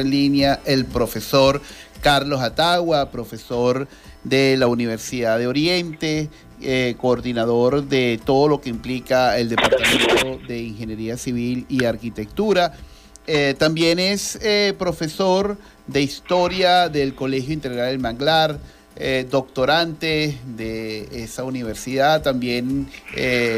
en línea el profesor Carlos Atagua, profesor de la Universidad de Oriente, eh, coordinador de todo lo que implica el Departamento de Ingeniería Civil y Arquitectura. Eh, también es eh, profesor de Historia del Colegio Integral del Manglar, doctorante de esa universidad. También,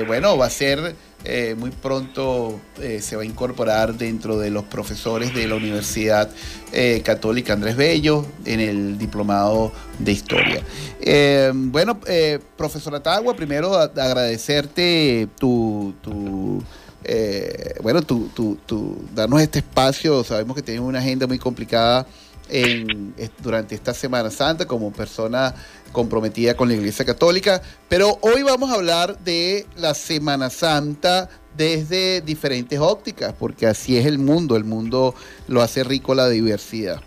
bueno, va a ser eh, muy pronto eh, se va a incorporar dentro de los profesores de la Universidad eh, Católica Andrés Bello en el diplomado de historia. bueno, profesor Atagua, primero agradecerte tu, tu bueno, tu, tu, darnos este espacio. Sabemos que tenemos una agenda muy complicada durante esta Semana Santa como persona comprometida con la Iglesia Católica, pero hoy vamos a hablar de la Semana Santa desde diferentes ópticas, porque así es el mundo, el mundo lo hace rico la diversidad.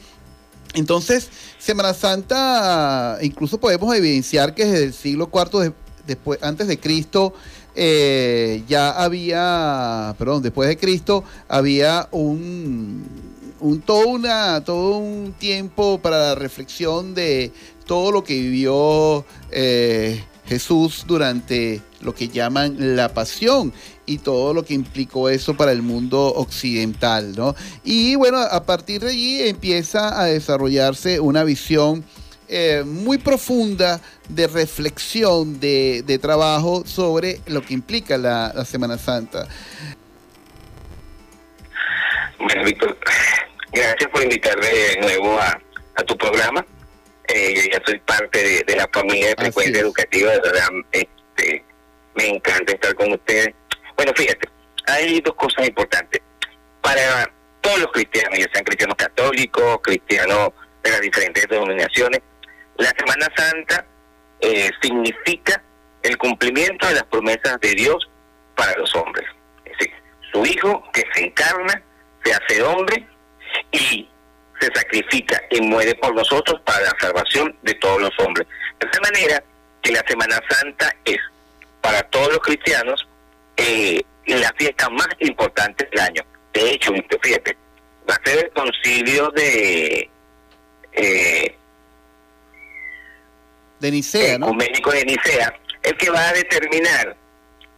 Entonces, Semana Santa, incluso podemos evidenciar que desde el siglo IV después, antes de Cristo, eh, ya había, perdón, después de Cristo, había un, un, todo, una, todo un tiempo para la reflexión de todo lo que vivió eh, Jesús durante lo que llaman la pasión y todo lo que implicó eso para el mundo occidental, ¿no? Y bueno, a partir de allí empieza a desarrollarse una visión eh, muy profunda de reflexión, de, trabajo sobre lo que implica la, Semana Santa. Bueno, Víctor, gracias por invitarme de nuevo a, tu programa. Eh, yo ya soy parte de, la familia de frecuencia educativa, de verdad, este, me encanta estar con ustedes. Bueno, fíjate, hay dos cosas importantes. Para todos los cristianos, ya sean cristianos católicos, cristianos de las diferentes denominaciones, la Semana Santa eh, significa el cumplimiento de las promesas de Dios para los hombres. Es decir, su Hijo que se encarna, se hace hombre y se sacrifica y muere por nosotros para la salvación de todos los hombres. De esa manera que la Semana Santa es para todos los cristianos eh, la fiesta más importante del año. De hecho, fíjate, va a ser el concilio de eh, de Nicea, ¿no? De Nicea, el que va a determinar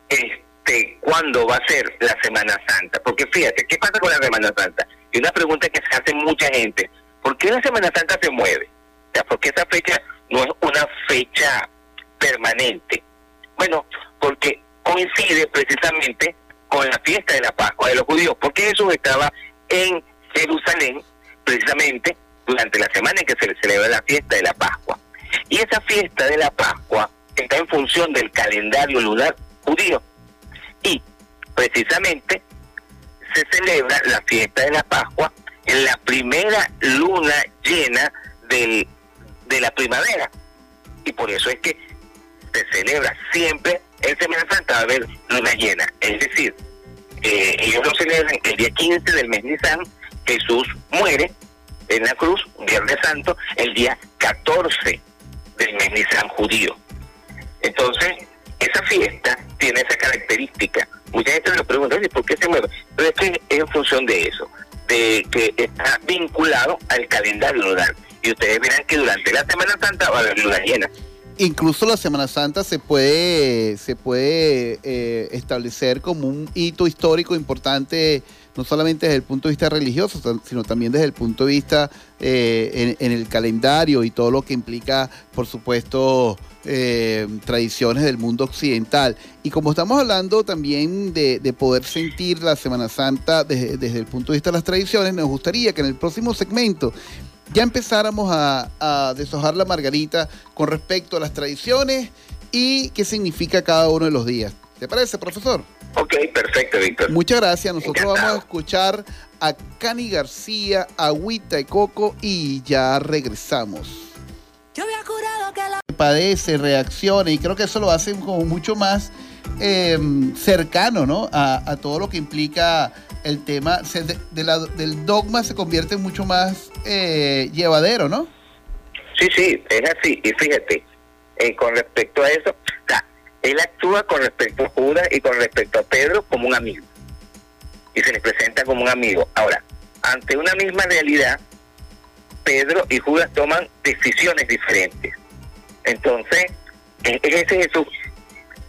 este cuándo va a ser la Semana Santa. Porque fíjate, ¿qué pasa con la Semana Santa? Y una pregunta que se hace mucha gente, ¿por qué la Semana Santa se mueve? O sea, ¿por qué esa fecha no es una fecha permanente? Bueno, porque coincide precisamente con la fiesta de la Pascua de los judíos, porque Jesús estaba en Jerusalén precisamente durante la semana en que se celebra la fiesta de la Pascua. Y esa fiesta de la Pascua está en función del calendario lunar judío. Y precisamente se celebra la fiesta de la Pascua en la primera luna llena del, de la primavera. Y por eso es que se celebra siempre en Semana Santa, va a haber luna llena. Es decir, eh, ellos lo celebran el día 15 del mes Nisan, Jesús muere en la cruz, Viernes Santo, el día 14 del mes Nisan judío. Entonces, esa fiesta tiene esa característica. Mucha gente me lo pregunta, ¿por qué se mueve? Pero es que es en función de eso, de que está vinculado al calendario lunar. Y ustedes verán que durante la Semana Santa va a haber luna llena. Incluso la Semana Santa se puede, se puede eh, establecer como un hito histórico importante, no solamente desde el punto de vista religioso, sino también desde el punto de vista eh, en, el calendario y todo lo que implica, por supuesto, eh, tradiciones del mundo occidental. Y como estamos hablando también de, poder sentir la Semana Santa desde, desde el punto de vista de las tradiciones, nos gustaría que en el próximo segmento ya empezáramos a, deshojar la margarita con respecto a las tradiciones y qué significa cada uno de los días. ¿Te parece, profesor? Ok, perfecto, Víctor. Muchas gracias. Nosotros vamos a escuchar a Cani García, Agüita y Coco y ya regresamos. Yo había jurado que la... Padece, reacciona y creo que eso lo hace como mucho más eh, cercano ¿no? a, todo lo que implica el tema del dogma se convierte mucho más eh, llevadero, ¿no? Sí, sí, es así. Y fíjate, eh, con respecto a eso, él actúa con respecto a Judas y con respecto a Pedro como un amigo. Y se le presenta como un amigo. Ahora, ante una misma realidad, Pedro y Judas toman decisiones diferentes. Entonces, es ese Jesús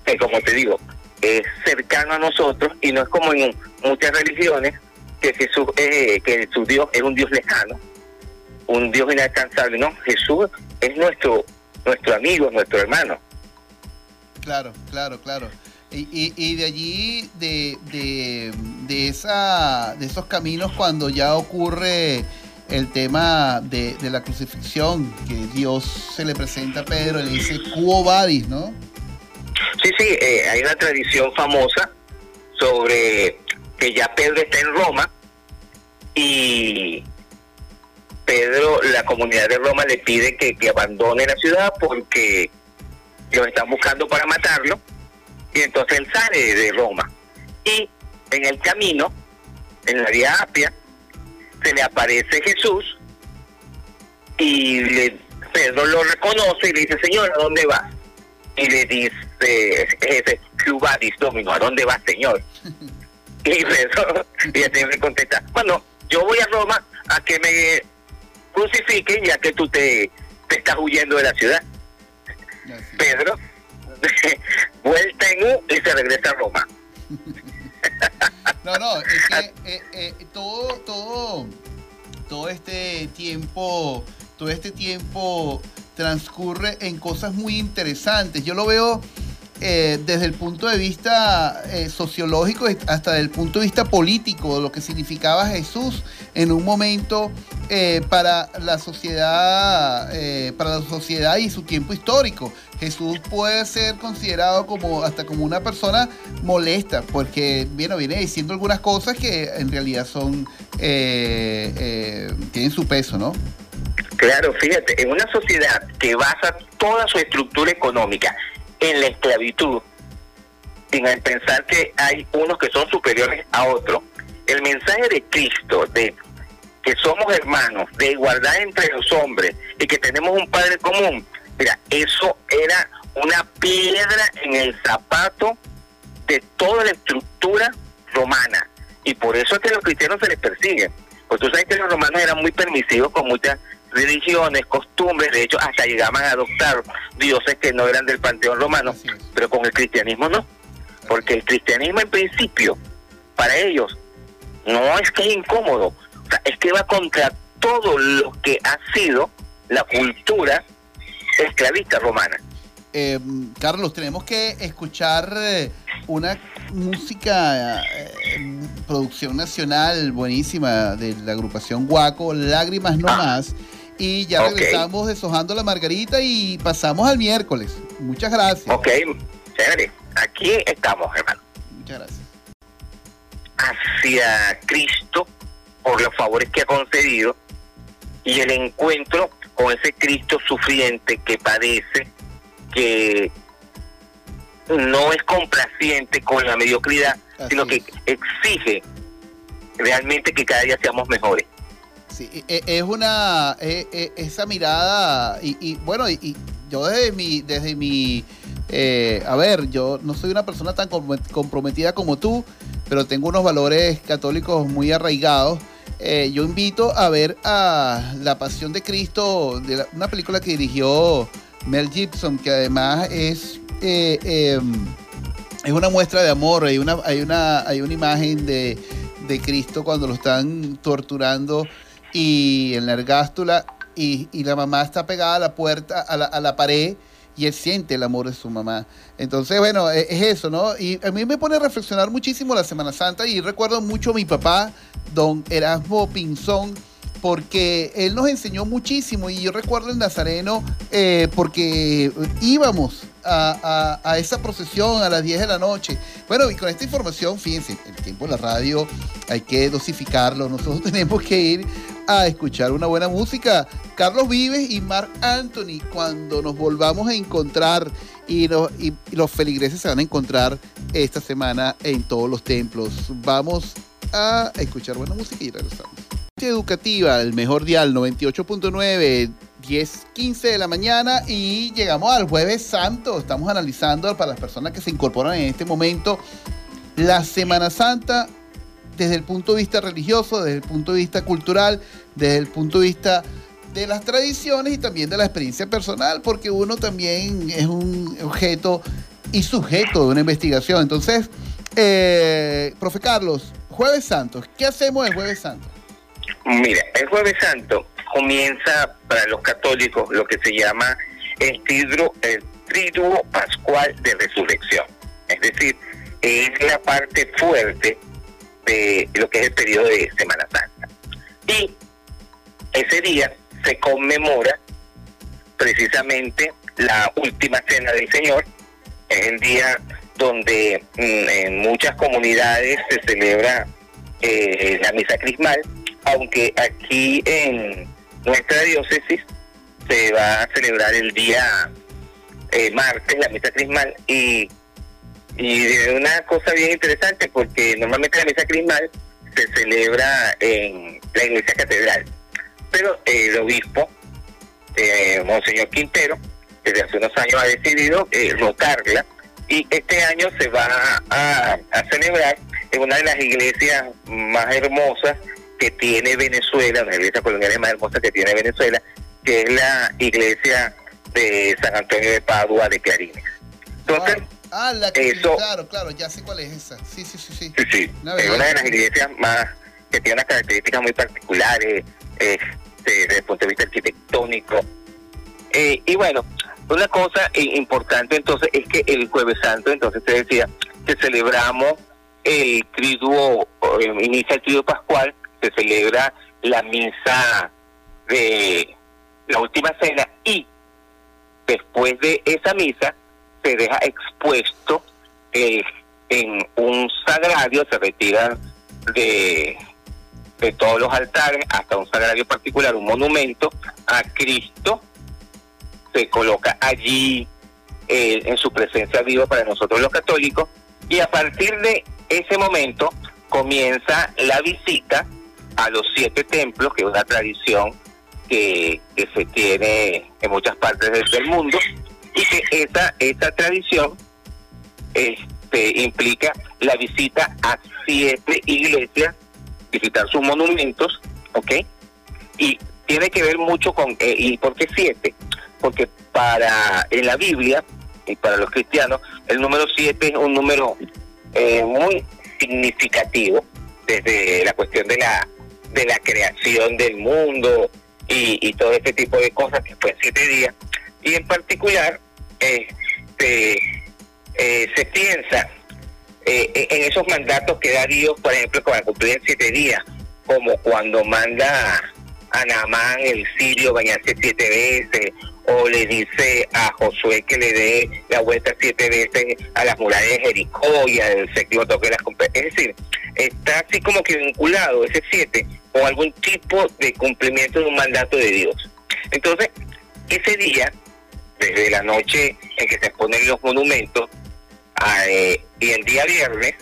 que, como te digo, es cercano a nosotros y no es como en muchas religiones que Jesús, eh, que su Dios es un Dios lejano, un Dios inalcanzable. No, Jesús es nuestro, nuestro amigo, nuestro hermano. Claro, claro, claro. Y, y, de allí, de, de, de, esa, de esos caminos, cuando ya ocurre el tema de, de, la crucifixión, que Dios se le presenta a Pedro le dice, Cuo vadis, ¿no? Sí, sí, eh, hay una tradición famosa sobre que ya Pedro está en Roma y Pedro, la comunidad de Roma le pide que, que abandone la ciudad porque lo están buscando para matarlo y entonces él sale de Roma. Y en el camino, en la vía Apia, se le aparece Jesús y le, Pedro lo reconoce y le dice, Señor, ¿a dónde vas? Y le dice, jefe, Clubadis Domino, ¿a dónde vas, Señor? y Pedro, y el Señor le contesta, bueno, yo voy a Roma a que me crucifiquen ya que tú te estás huyendo de la ciudad. Pedro vuelta en U y se regresa a Roma. no, no, es que eh, eh, todo, todo, todo este tiempo, todo este tiempo transcurre en cosas muy interesantes. Yo lo veo eh, desde el punto de vista eh, sociológico hasta desde el punto de vista político, lo que significaba Jesús en un momento eh, para la sociedad, para la sociedad y su tiempo histórico. Jesús puede ser considerado como hasta como una persona molesta, porque bueno, viene diciendo algunas cosas que en realidad son tienen su peso, ¿no? Claro, fíjate, en una sociedad que basa toda su estructura económica en la esclavitud, sin pensar que hay unos que son superiores a otros. El mensaje de Cristo de que somos hermanos, de igualdad entre los hombres y que tenemos un Padre común, mira, eso era una piedra en el zapato de toda la estructura romana. Y por eso es que los cristianos se les persiguen. Porque tú sabes que los romanos eran muy permisivos con muchas religiones, costumbres, de hecho hasta llegaban a adoptar dioses que no eran del panteón romano, pero con el cristianismo no, porque el cristianismo en principio, para ellos, no es que es incómodo, es que va contra todo lo que ha sido la cultura esclavista romana. Eh, Carlos, tenemos que escuchar eh, una música, eh, producción nacional buenísima de la agrupación Guaco, Lágrimas No ah. Y ya regresamos deshojando la margarita y pasamos al miércoles. Muchas gracias. Ok, chévere. Aquí estamos, hermano. Muchas gracias. Hacia Cristo por los favores que ha concedido y el encuentro con ese Cristo sufriente que padece, que no es complaciente con la mediocridad, sino que exige realmente que cada día seamos mejores. Sí, e, es una, e, esa mirada, y, bueno, y, yo desde mi, desde mi, eh, a ver, yo no soy una persona tan comprometida como tú, pero tengo unos valores católicos muy arraigados. Eh, yo invito a ver a La Pasión de Cristo, una película que dirigió Mel Gibson, que además es, eh, em, es una muestra de amor, hay una, hay una, hay una imagen de, de Cristo cuando lo están torturando y en la ergástula y, la mamá está pegada a la puerta, a la, a la, pared y él siente el amor de su mamá. Entonces, bueno, es, es, eso, ¿no? Y a mí me pone a reflexionar muchísimo la Semana Santa y recuerdo mucho a mi papá, don Erasmo Pinzón porque él nos enseñó muchísimo y yo recuerdo el Nazareno eh, porque íbamos a, esa procesión a las 10 de la noche. Bueno, y con esta información, fíjense, el tiempo de la radio hay que dosificarlo, nosotros tenemos que ir a escuchar una buena música. Carlos Vives y Mark Anthony, cuando nos volvamos a encontrar y, y los feligreses se van a encontrar esta semana en todos los templos. Vamos a escuchar buena música y regresamos educativa, el mejor dial 98.9, 10, 15 de la mañana y llegamos al jueves santo. Estamos analizando para las personas que se incorporan en este momento la Semana Santa desde el punto de vista religioso, desde el punto de vista cultural, desde el punto de vista de las tradiciones y también de la experiencia personal, porque uno también es un objeto y sujeto de una investigación. Entonces, eh, profe Carlos, Jueves Santo, ¿qué hacemos el Jueves Santo? Mira, el Jueves Santo comienza para los católicos lo que se llama el, el triduo pascual de resurrección. Es decir, es la parte fuerte de lo que es el periodo de Semana Santa. Y ese día se conmemora precisamente la última cena del Señor. Es el día donde mm, en muchas comunidades se celebra eh, la misa crismal, aunque aquí en nuestra diócesis se va a celebrar el día eh, martes la misa crismal y y una cosa bien interesante porque normalmente la misa crismal se celebra en la iglesia catedral, pero el obispo, eh, Monseñor Quintero, desde hace unos años ha decidido eh, rotarla y este año se va a, celebrar en una de las iglesias más hermosas que tiene Venezuela, una iglesia colonial más hermosa que tiene Venezuela, que es la iglesia de San Antonio de Padua de Clarines. Entonces, Ah, la que Eso, claro, claro, ya sé cuál es esa. Sí, sí, sí, sí. Sí, sí. es una de las iglesias más que tiene unas características muy particulares este, desde el punto de vista arquitectónico. Eh, y bueno, una cosa importante entonces es que el Jueves Santo, entonces se decía que celebramos el triduo, inicia el triduo pascual, se celebra la misa de la última cena y después de esa misa se deja expuesto eh, en un sagrario, se retira de, de todos los altares hasta un sagrario particular, un monumento a Cristo, se coloca allí eh, en su presencia viva para nosotros los católicos y a partir de ese momento comienza la visita a los siete templos, que es una tradición que, que se tiene en muchas partes del mundo, y que esa, esa tradición este, implica la visita a siete iglesias, visitar sus monumentos, ¿ok? Y tiene que ver mucho con, eh, ¿y por qué siete? Porque para, en la Biblia, y para los cristianos, el número siete es un número eh, muy significativo desde la cuestión de la, de la creación del mundo y, y todo este tipo de cosas que fue siete días. Y en particular, este, eh, se piensa eh, en esos mandatos que da Dios, por ejemplo, para cumplir en siete días, como cuando manda a Naamán el sirio bañarse siete veces, o le dice a Josué que le dé la vuelta siete veces a las murallas de Jericó y al séptimo toque de las Es decir, está así como que vinculado ese siete con algún tipo de cumplimiento de un mandato de Dios. Entonces, ese día desde la noche en que se ponen los monumentos eh, y el día viernes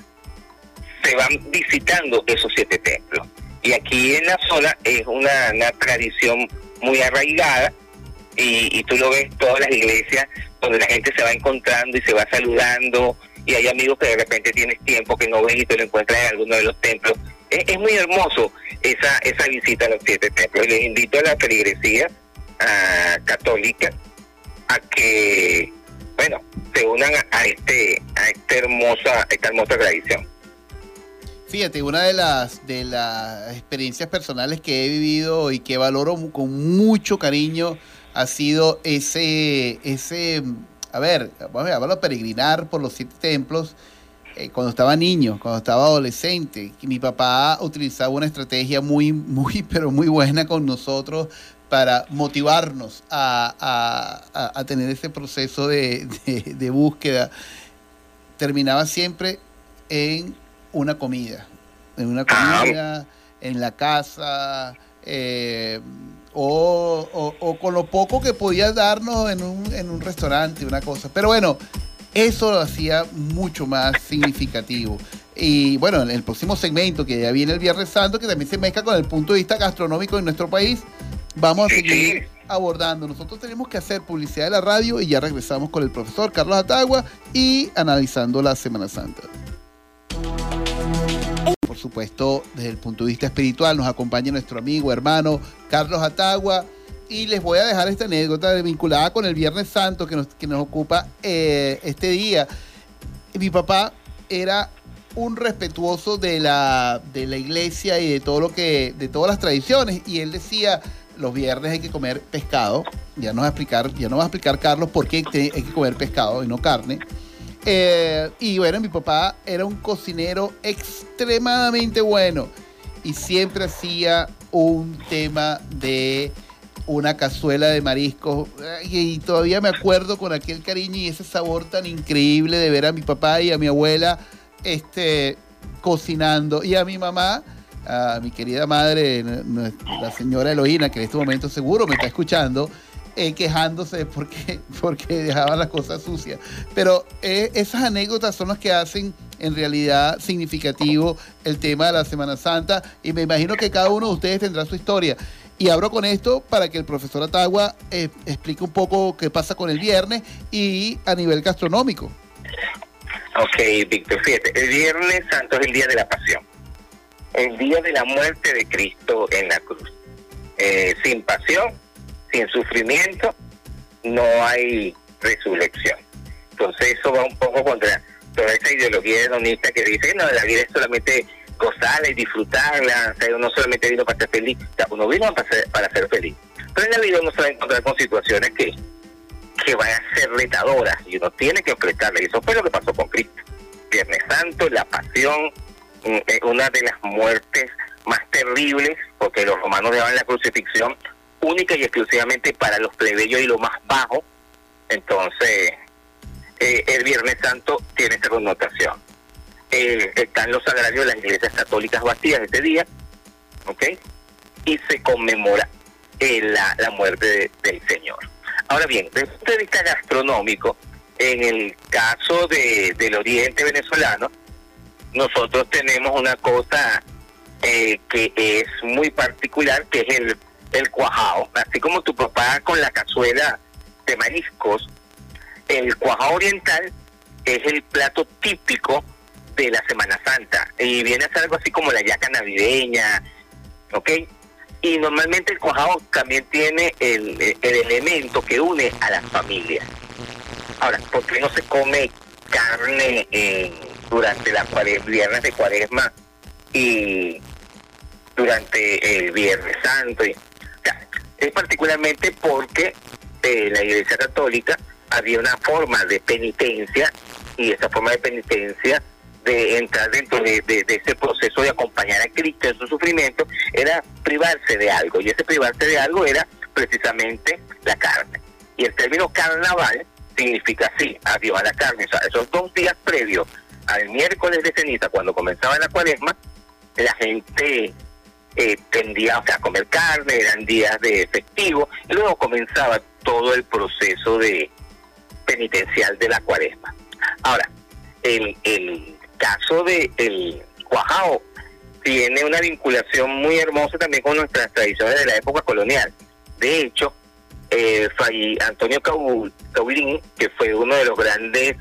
se van visitando esos siete templos. Y aquí en la zona es una, tradición muy arraigada y, tú lo ves todas las iglesias donde la gente se va encontrando y se va saludando y hay amigos que de repente tienes tiempo que no ven y te lo encuentras en alguno de los templos. Es, muy hermoso esa, esa visita a los siete templos. Les invito a la feligresía ah, católica que, bueno, se unan a, este, a esta hermosa, esta hermosa tradición. Fíjate, una de las, de las experiencias personales que he vivido y que valoro con mucho cariño ha sido ese, ese a ver, vamos a llamarlo peregrinar por los siete templos eh, cuando estaba niño, cuando estaba adolescente. Mi papá utilizaba una estrategia muy, muy, pero muy buena con nosotros para motivarnos a, tener ese proceso de, búsqueda, terminaba siempre en una comida, en una comida, en la casa, eh, o, con lo poco que podía darnos en un, en un restaurante, una cosa. Pero bueno, eso lo hacía mucho más significativo. Y bueno, en el próximo segmento que ya viene el Viernes Santo, que también se mezcla con el punto de vista gastronómico en nuestro país, vamos a seguir abordando. Nosotros tenemos que hacer publicidad de la radio y ya regresamos con el profesor Carlos Atagua y analizando la Semana Santa. por supuesto, desde el punto de vista espiritual, nos acompaña nuestro amigo, hermano Carlos Atagua. Y les voy a dejar esta anécdota vinculada con el Viernes Santo que nos, que nos ocupa eh, este día. Mi papá era un respetuoso de la, de la iglesia y de todo lo que, de todas las tradiciones. Y él decía, los viernes hay que comer pescado. Ya nos va a explicar, ya va a explicar Carlos por qué hay que comer pescado y no carne. Eh, y bueno, mi papá era un cocinero extremadamente bueno y siempre hacía un tema de una cazuela de mariscos y todavía me acuerdo con aquel cariño y ese sabor tan increíble de ver a mi papá y a mi abuela este, cocinando y a mi mamá, a mi querida madre, la señora Eloína, que en este momento seguro me está escuchando, eh, quejándose porque, porque dejaban las cosas sucias. Pero eh, esas anécdotas son las que hacen en realidad significativo el tema de la Semana Santa y me imagino que cada uno de ustedes tendrá su historia. Y abro con esto para que el profesor Atagua eh, explique un poco qué pasa con el viernes y a nivel gastronómico. Ok, Víctor, fíjate, el Viernes Santo es el día de la pasión, el día de la muerte de Cristo en la cruz. Eh, sin pasión, sin sufrimiento, no hay resurrección. Entonces eso va un poco contra toda esa ideología hedonista que dice que no, la vida es solamente gozarla y disfrutarla, o sea, uno solamente vino para ser feliz, uno vino para ser, para ser feliz. Pero en la vida uno se va a encontrar con situaciones que que van a ser retadoras y uno tiene que enfrentarla. Y eso fue lo que pasó con Cristo. Viernes Santo, la pasión, una de las muertes más terribles, porque los romanos llevaban la crucifixión única y exclusivamente para los plebeyos y lo más bajo. Entonces, eh, el Viernes Santo tiene esa connotación. Eh, están los sagrarios de las iglesias católicas vacías ese día, ¿ok? Y se conmemora la, la muerte del Señor. Ahora bien, desde el punto de vista gastronómico, en el caso de, del oriente venezolano, nosotros tenemos una cosa eh, que es muy particular, que es el, el cuajao. Así como tu papá con la cazuela de mariscos, el cuajao oriental es el plato típico de la Semana Santa y viene a ser algo así como la yaca navideña, ¿ok? Y normalmente el cuajado también tiene el, elemento que une a las familias. Ahora, ¿por qué no se come carne durante la viernes de cuaresma y durante el Viernes Santo? es particularmente porque eh, la Iglesia Católica había una forma de penitencia y esa forma de penitencia de entrar dentro de, ese proceso de acompañar a Cristo en su sufrimiento era privarse de algo. Y ese privarse de algo era precisamente la carne. Y el término carnaval significa así, adiós a la carne, o sea, esos dos días previos al miércoles de ceniza cuando comenzaba la cuaresma la gente eh, tendía a comer carne, eran días de festivo y luego comenzaba todo el proceso de penitencial de la cuaresma ahora el, el caso de el cuajao tiene una vinculación muy hermosa también con nuestras tradiciones de la época colonial. De hecho, eh, Antonio Caulín, que fue uno de los grandes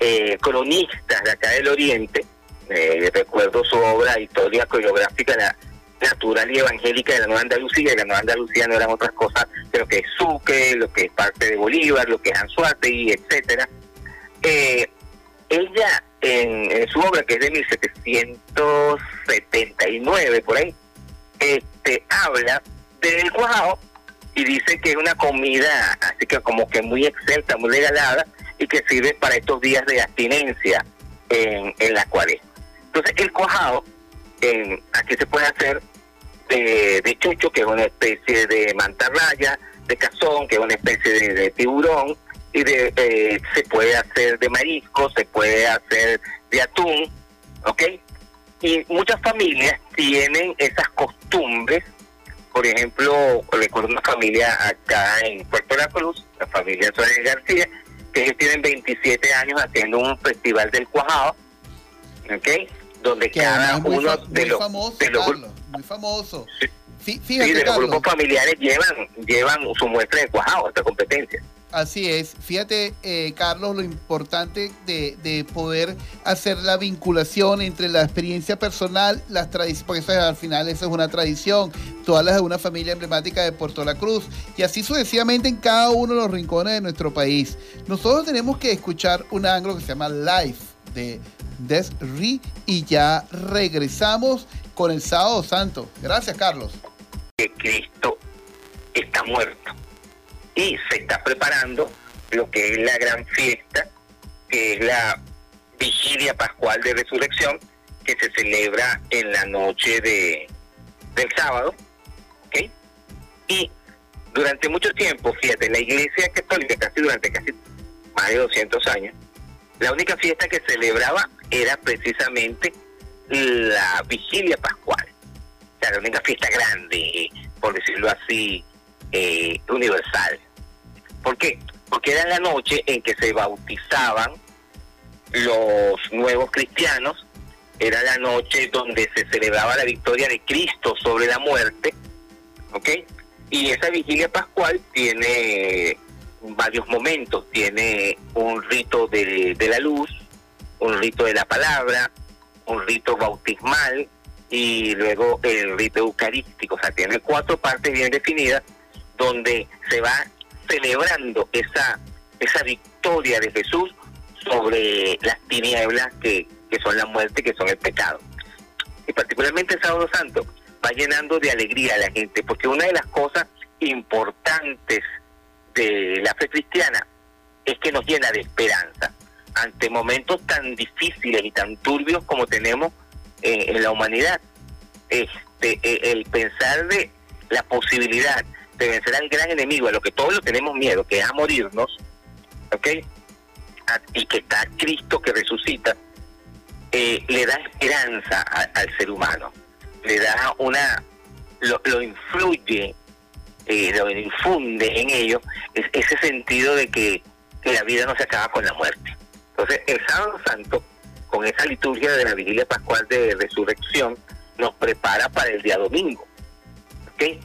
eh, cronistas de acá del Oriente, eh, recuerdo su obra Historia Coreográfica la Natural y Evangélica de la Nueva Andalucía, la Nueva Andalucía no eran otras cosas que lo que es Sucre, lo que es parte de Bolívar, lo que es Anzuategui, etcétera. Eh, ella en, su obra, que es de 1779, por ahí, este, habla del cuajao y dice que es una comida así que como que muy excelsa, muy regalada y que sirve para estos días de abstinencia en, en la cuaresma. Entonces el cuajao aquí se puede hacer de, de, chucho, que es una especie de mantarraya, de cazón, que es una especie de tiburón, y de, eh, se puede hacer de marisco, se puede hacer de atún, ¿ok? Y muchas familias tienen esas costumbres. Por ejemplo, recuerdo una familia acá en Puerto La Cruz, la familia Suárez García, que ellos tienen 27 años haciendo un festival del cuajado, ¿ok? Donde cada uno de los, famoso, de los muy famoso. Sí, de los grupos familiares llevan llevan su muestra de cuajado, esta competencia. Así es. Fíjate, eh, Carlos, lo importante de, de, poder hacer la vinculación entre la experiencia personal, las tradiciones, porque eso al final eso es una tradición, todas las de una familia emblemática de Puerto La Cruz, y así sucesivamente en cada uno de los rincones de nuestro país. Nosotros tenemos que escuchar un ángulo que se llama Life de Desri y ya regresamos con el sábado santo. Gracias, Carlos. Que Cristo está muerto y se está preparando lo que es la gran fiesta, que es la vigilia pascual de resurrección, que se celebra en la noche de, del sábado. ¿okay? Y durante mucho tiempo, fíjate, la Iglesia Católica, casi durante casi más de 200 años, la única fiesta que celebraba era precisamente la vigilia pascual. O sea, la única fiesta grande, por decirlo así, eh, universal. ¿Por qué? Porque era la noche en que se bautizaban los nuevos cristianos, era la noche donde se celebraba la victoria de Cristo sobre la muerte, ¿ok? Y esa vigilia pascual tiene varios momentos, tiene un rito de, de la luz, un rito de la palabra, un rito bautismal y luego el rito eucarístico, o sea, tiene cuatro partes bien definidas donde se va celebrando esa, esa victoria de Jesús sobre las tinieblas que, que son la muerte, que son el pecado. Y particularmente el sábado santo va llenando de alegría a la gente, porque una de las cosas importantes de la fe cristiana es que nos llena de esperanza ante momentos tan difíciles y tan turbios como tenemos eh, en la humanidad. Este, eh, el pensar de la posibilidad de vencer al gran enemigo, a lo que todos lo tenemos miedo, que es a morirnos, ¿ok? y que está Cristo que resucita, eh, le da esperanza al ser humano, le da una, lo, influye, eh, lo infunde en ellos ese sentido de que, que la vida no se acaba con la muerte. Entonces, el sábado santo, con esa liturgia de la vigilia pascual de resurrección, nos prepara para el día domingo. ¿ok?,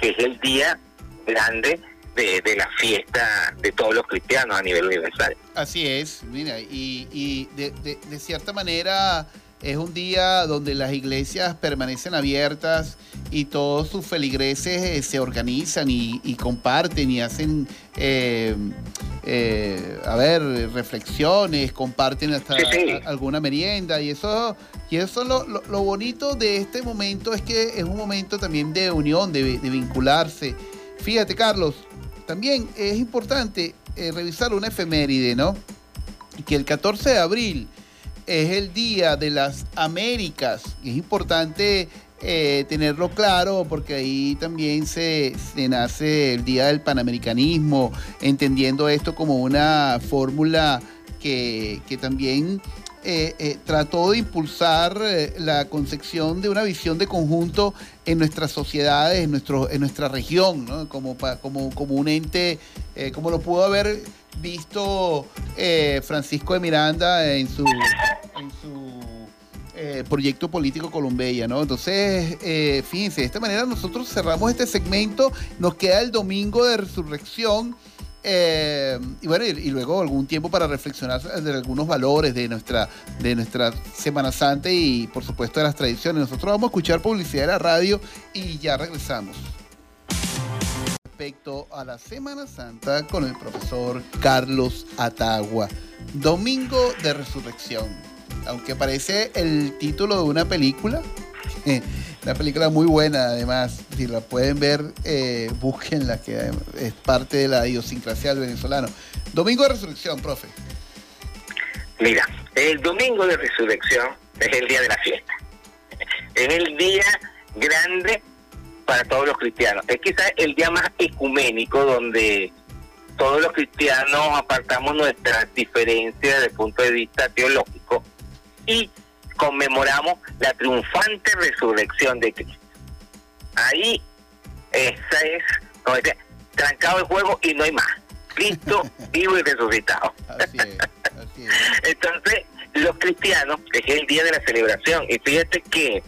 que es el día grande de, la fiesta de todos los cristianos a nivel universal. Así es, mira, y, y de, de, cierta manera es un día donde las iglesias permanecen abiertas y todos sus feligreses eh, se organizan y, y, comparten y hacen, eh, eh, a ver, reflexiones, comparten hasta alguna merienda y eso, y eso lo, lo, bonito de este momento es que es un momento también de unión, de, de vincularse. Fíjate, Carlos, también es importante revisar una efeméride, ¿no? Que el 14 de abril es el Día de las Américas. Es importante eh, tenerlo claro porque ahí también se, nace el Día del Panamericanismo, entendiendo esto como una fórmula que, también eh, eh, trató de impulsar la concepción de una visión de conjunto en nuestras sociedades, en, nuestro, en nuestra región, como, como, como un ente, como lo pudo haber visto Francisco de Miranda en su en su eh, proyecto político Colombia, ¿no? Entonces, eh, fíjense, de esta manera nosotros cerramos este segmento, nos queda el domingo de resurrección. Eh, y bueno, y, luego algún tiempo para reflexionar de algunos valores de nuestra, de nuestra Semana Santa y por supuesto de las tradiciones. Nosotros vamos a escuchar publicidad de la radio y ya regresamos. Respecto a la Semana Santa con el profesor Carlos Atagua. Domingo de Resurrección aunque parece el título de una película, una película muy buena además, si la pueden ver, eh, búsquenla, que es parte de la idiosincrasia del venezolano. Domingo de Resurrección, profe. Mira, el Domingo de Resurrección es el día de la fiesta. Es el día grande para todos los cristianos. Es quizás el día más ecuménico donde todos los cristianos apartamos nuestras diferencias desde el punto de vista teológico y conmemoramos la triunfante resurrección de Cristo. Ahí esa es, como decía, trancado el juego y no hay más. Cristo vivo y resucitado. Entonces, los cristianos, es el día de la celebración, y fíjate que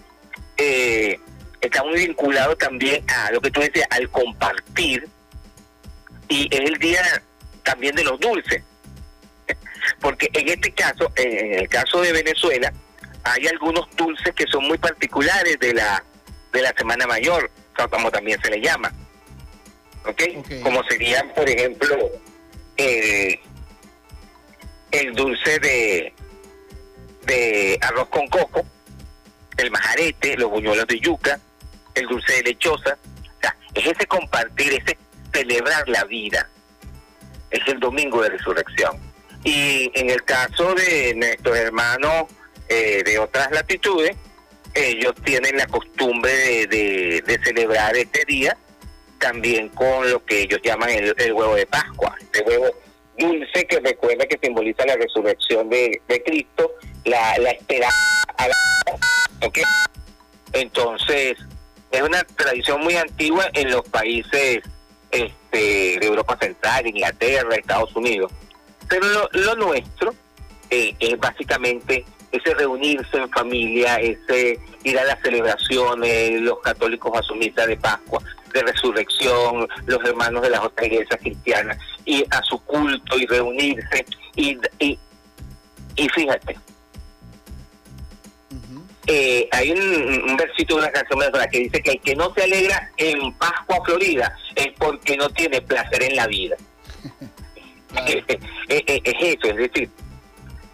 eh, está muy vinculado también a lo que tú decías, al compartir, y es el día también de los dulces. Porque en este caso, en el caso de Venezuela, hay algunos dulces que son muy particulares de la de la Semana Mayor, como también se le llama. ¿Ok? Como serían, por ejemplo, el, el dulce de, de arroz con coco, el majarete, los buñuelos de yuca, el dulce de lechosa. O sea, es ese compartir, ese celebrar la vida. Es el domingo de resurrección. Y en el caso de nuestros hermanos eh, de otras latitudes, ellos tienen la costumbre de, celebrar este día también con lo que ellos llaman el, huevo de Pascua, este huevo dulce que recuerda que simboliza la resurrección de, de Cristo, la, la esperanza. ¿okay? Entonces, es una tradición muy antigua en los países este, de Europa Central, Inglaterra, Estados Unidos. Pero lo, nuestro eh, es básicamente ese reunirse en familia, ese ir a las celebraciones, los católicos a su misa de Pascua, de resurrección, los hermanos de las otras iglesias cristianas, y a su culto y reunirse. Y, y fíjate, eh, hay un, versito de una canción que dice que el que no se alegra en Pascua Florida es porque no tiene placer en la vida. es, eso, es decir,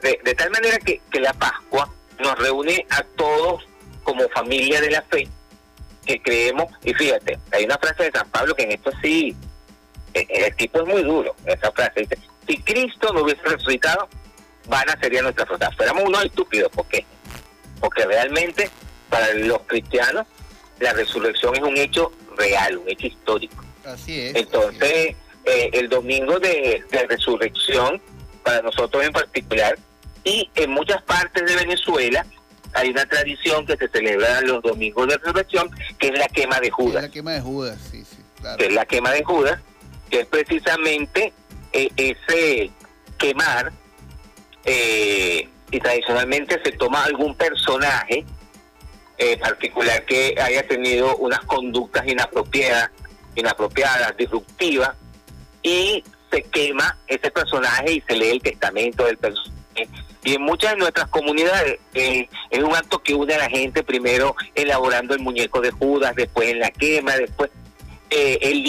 de, tal manera que, que la Pascua nos reúne a todos como familia de la fe, que creemos, y fíjate, hay una frase de San Pablo que en esto sí, eh, el tipo es muy duro, esa frase dice, si Cristo no hubiese resucitado, vana sería nuestra fruta. Fuéramos unos estúpidos, ¿por qué? Porque realmente para los cristianos la resurrección es un hecho real, un hecho histórico. Así es. Entonces, eh, el domingo de, resurrección, para nosotros en particular, y en muchas partes de Venezuela, hay una tradición que se celebra los domingos de resurrección, que es la quema de Judas. la quema de Judas, sí, sí. Que es la quema de Judas, que es precisamente eh, ese quemar eh, y tradicionalmente se toma algún personaje eh, particular que haya tenido unas conductas inapropiadas, inapropiadas, disruptivas, y se quema ese personaje y se lee el testamento del personaje. Y en muchas de nuestras comunidades eh, es un acto que une a la gente, primero elaborando el muñeco de Judas, después en la quema, después eh, el,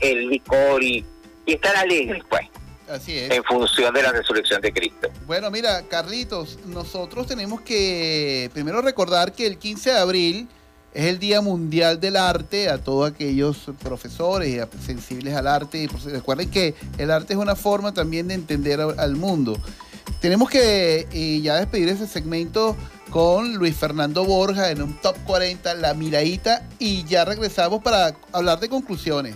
el licor y, y estar alegres, pues. Así es. En función de la resurrección de Cristo. Bueno, mira, Carlitos, nosotros tenemos que primero recordar que el 15 de abril es el Día Mundial del Arte a todos aquellos profesores sensibles al arte. Y recuerden que el arte es una forma también de entender al mundo. Tenemos que ya despedir ese segmento con Luis Fernando Borja en un top 40, la miradita, y ya regresamos para hablar de conclusiones.